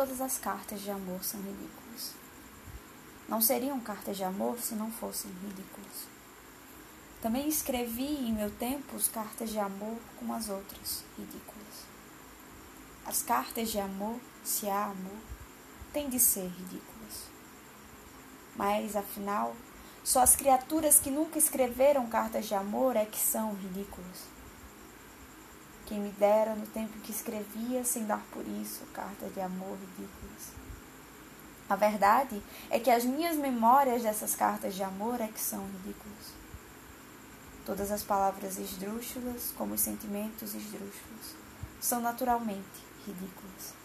todas as cartas de amor são ridículas. Não seriam cartas de amor se não fossem ridículas. Também escrevi em meu tempo cartas de amor como as outras, ridículas. As cartas de amor, se há amor, têm de ser ridículas. Mas, afinal, só as criaturas que nunca escreveram cartas de amor é que são ridículas. Quem me dera no tempo que escrevia, sem dar por isso cartas de amor ridículas. A verdade é que as minhas memórias dessas cartas de amor é que são ridículas. Todas as palavras esdrúxulas, como os sentimentos esdrúxulos, são naturalmente ridículas.